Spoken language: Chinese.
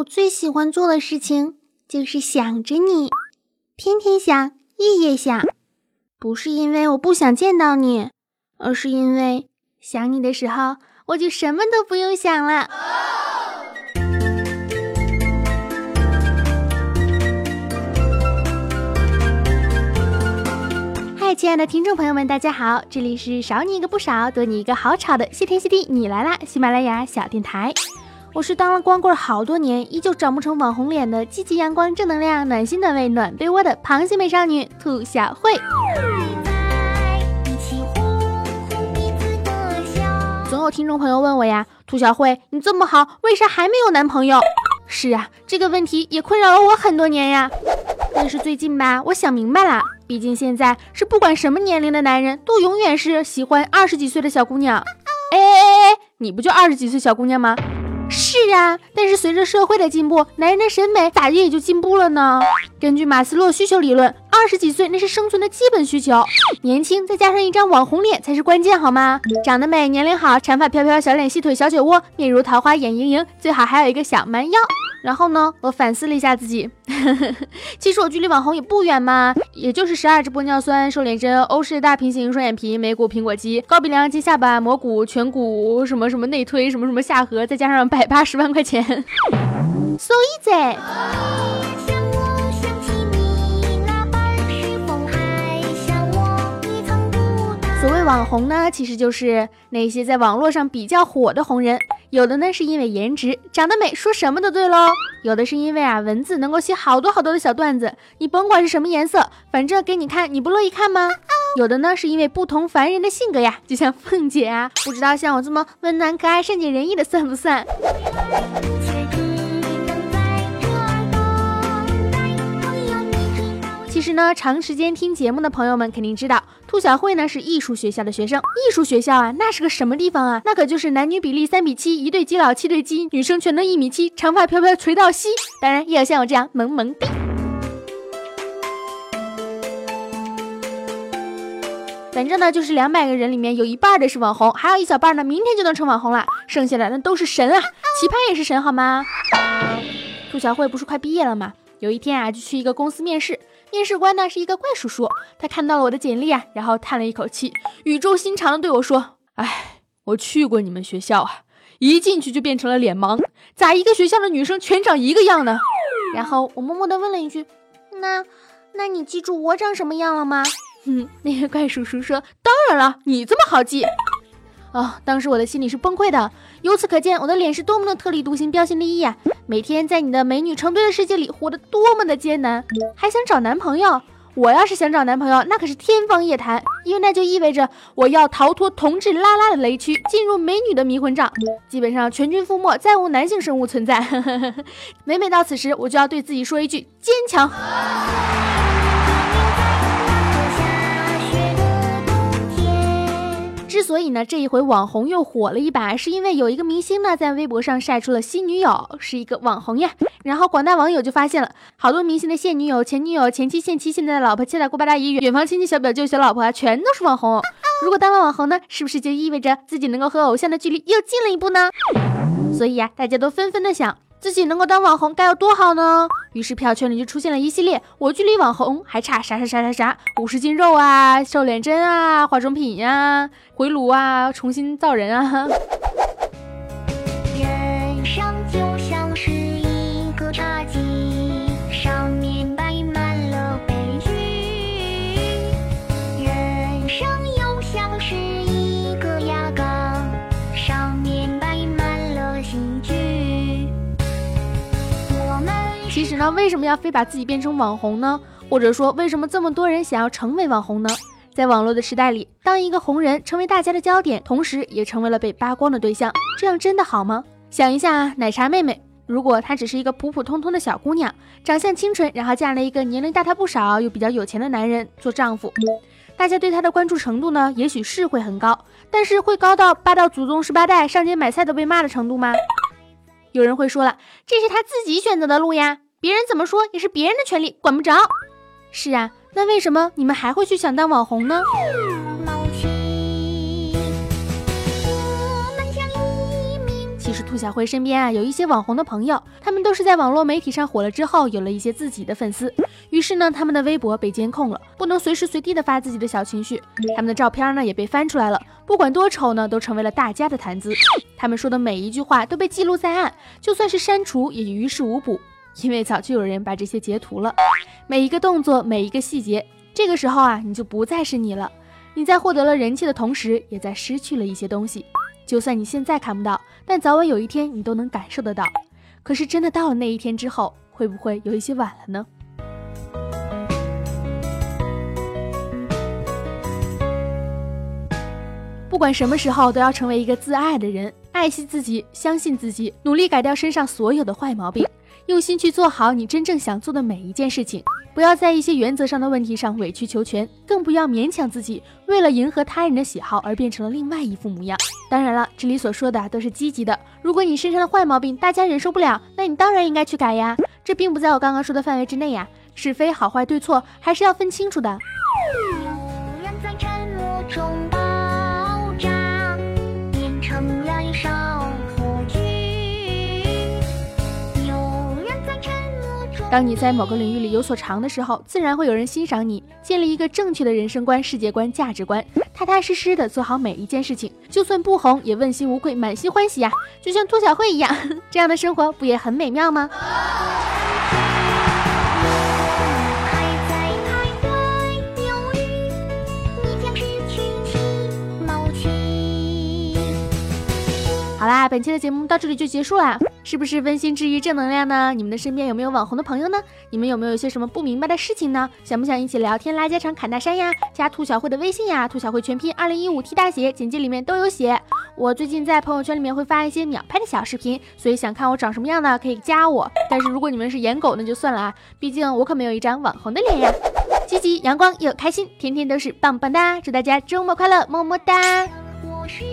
我最喜欢做的事情就是想着你，天天想，夜夜想。不是因为我不想见到你，而是因为想你的时候，我就什么都不用想了。嗨，亲爱的听众朋友们，大家好，这里是少你一个不少，多你一个好吵的谢天谢地你来啦！喜马拉雅小电台，我是当了光棍好多年，依旧长不成网红脸的积极阳光、正能量、暖心暖胃暖被窝的螃蟹美少女兔小慧。总有听众朋友问我呀，兔小慧，你这么好，为啥还没有男朋友？是啊，这个问题也困扰了我很多年呀。但是最近吧，我想明白了，毕竟现在是不管什么年龄的男人都永远是喜欢二十几岁的小姑娘。哎哎哎哎，你不就二十几岁小姑娘吗？是啊，但是随着社会的进步，男人的审美咋地也就进步了呢？根据马斯洛需求理论，二十几岁那是生存的基本需求，年轻再加上一张网红脸才是关键，好吗？长得美，年龄好，长发飘飘，小脸细腿小酒窝，面如桃花眼盈盈，最好还有一个小蛮腰。然后呢，我反思了一下自己，其实我距离网红也不远嘛，也就是十二支玻尿酸、瘦脸针、欧式大平行双眼皮、眉骨、苹果肌、高鼻梁、接下巴、磨骨、颧骨，什么什么内推，什么什么下颌，再加上百八十万块钱，so easy。所谓网红呢，其实就是那些在网络上比较火的红人。有的呢是因为颜值长得美，说什么都对喽；有的是因为啊文字能够写好多好多的小段子，你甭管是什么颜色，反正给你看，你不乐意看吗？有的呢是因为不同凡人的性格呀，就像凤姐啊，不知道像我这么温暖可爱、善解人意的算不算？其实呢，长时间听节目的朋友们肯定知道，兔小慧呢是艺术学校的学生。艺术学校啊，那是个什么地方啊？那可就是男女比例三比七，一对基佬七对基，女生全都一米七，长发飘飘垂到膝。当然，也有像我这样萌萌的。反正呢，就是两百个人里面有一半的是网红，还有一小半呢，明天就能成网红了。剩下的那都是神啊，奇葩也是神，好吗？兔小慧不是快毕业了吗？有一天啊，就去一个公司面试。面试官呢是一个怪叔叔，他看到了我的简历啊，然后叹了一口气，语重心长的对我说：“哎，我去过你们学校啊，一进去就变成了脸盲，咋一个学校的女生全长一个样呢？”然后我默默的问了一句：“那，那你记住我长什么样了吗？”哼，那个怪叔叔说：“当然了，你这么好记。”啊！当时我的心里是崩溃的。由此可见，我的脸是多么的特立独行、标新立异啊！每天在你的美女成堆的世界里活得多么的艰难，还想找男朋友？我要是想找男朋友，那可是天方夜谭，因为那就意味着我要逃脱同志拉拉的雷区，进入美女的迷魂帐，基本上全军覆没，再无男性生物存在。每每到此时，我就要对自己说一句：坚强。之所以呢，这一回网红又火了一把，是因为有一个明星呢在微博上晒出了新女友，是一个网红呀。然后广大网友就发现了，好多明星的现女友、前女友、前妻、现妻、现在的老婆、现在姑八大姨、远房亲戚、小表舅、小老婆啊，全都是网红。如果当了网红呢，是不是就意味着自己能够和偶像的距离又近了一步呢？所以呀，大家都纷纷的想。自己能够当网红该有多好呢？于是票圈里就出现了一系列“我距离网红还差啥啥啥啥啥”，五十斤肉啊，瘦脸针啊，化妆品呀，回炉啊，重新造人啊。人生就其实呢，为什么要非把自己变成网红呢？或者说，为什么这么多人想要成为网红呢？在网络的时代里，当一个红人成为大家的焦点，同时也成为了被扒光的对象，这样真的好吗？想一下啊，奶茶妹妹，如果她只是一个普普通通的小姑娘，长相清纯，然后嫁了一个年龄大她不少又比较有钱的男人做丈夫，大家对她的关注程度呢，也许是会很高，但是会高到扒到祖宗十八代上街买菜都被骂的程度吗？有人会说了，这是他自己选择的路呀，别人怎么说也是别人的权利，管不着。是啊，那为什么你们还会去想当网红呢？其实兔小慧身边啊有一些网红的朋友，他们都是在网络媒体上火了之后，有了一些自己的粉丝，于是呢，他们的微博被监控了，不能随时随地的发自己的小情绪，他们的照片呢也被翻出来了，不管多丑呢，都成为了大家的谈资。他们说的每一句话都被记录在案，就算是删除也于事无补，因为早就有人把这些截图了。每一个动作，每一个细节，这个时候啊，你就不再是你了。你在获得了人气的同时，也在失去了一些东西。就算你现在看不到，但早晚有一天你都能感受得到。可是真的到了那一天之后，会不会有一些晚了呢？不管什么时候，都要成为一个自爱的人，爱惜自己，相信自己，努力改掉身上所有的坏毛病，用心去做好你真正想做的每一件事情。不要在一些原则上的问题上委曲求全，更不要勉强自己，为了迎合他人的喜好而变成了另外一副模样。当然了，这里所说的都是积极的。如果你身上的坏毛病大家忍受不了，那你当然应该去改呀。这并不在我刚刚说的范围之内呀。是非好坏对错还是要分清楚的。当你在某个领域里有所长的时候，自然会有人欣赏你。建立一个正确的人生观、世界观、价值观，踏踏实实的做好每一件事情，就算不红也问心无愧、满心欢喜呀！就像兔小慧一样，这样的生活不也很美妙吗？啦，本期的节目到这里就结束啦，是不是温馨治愈正能量呢？你们的身边有没有网红的朋友呢？你们有没有一些什么不明白的事情呢？想不想一起聊天拉家常侃大山呀？加兔小慧的微信呀，兔小慧全拼二零一五 T 大写，简介里面都有写。我最近在朋友圈里面会发一些秒拍的小视频，所以想看我长什么样的可以加我。但是如果你们是颜狗那就算了啊，毕竟我可没有一张网红的脸呀。积极阳光又开心，天天都是棒棒哒！祝大家周末快乐，么么哒。我是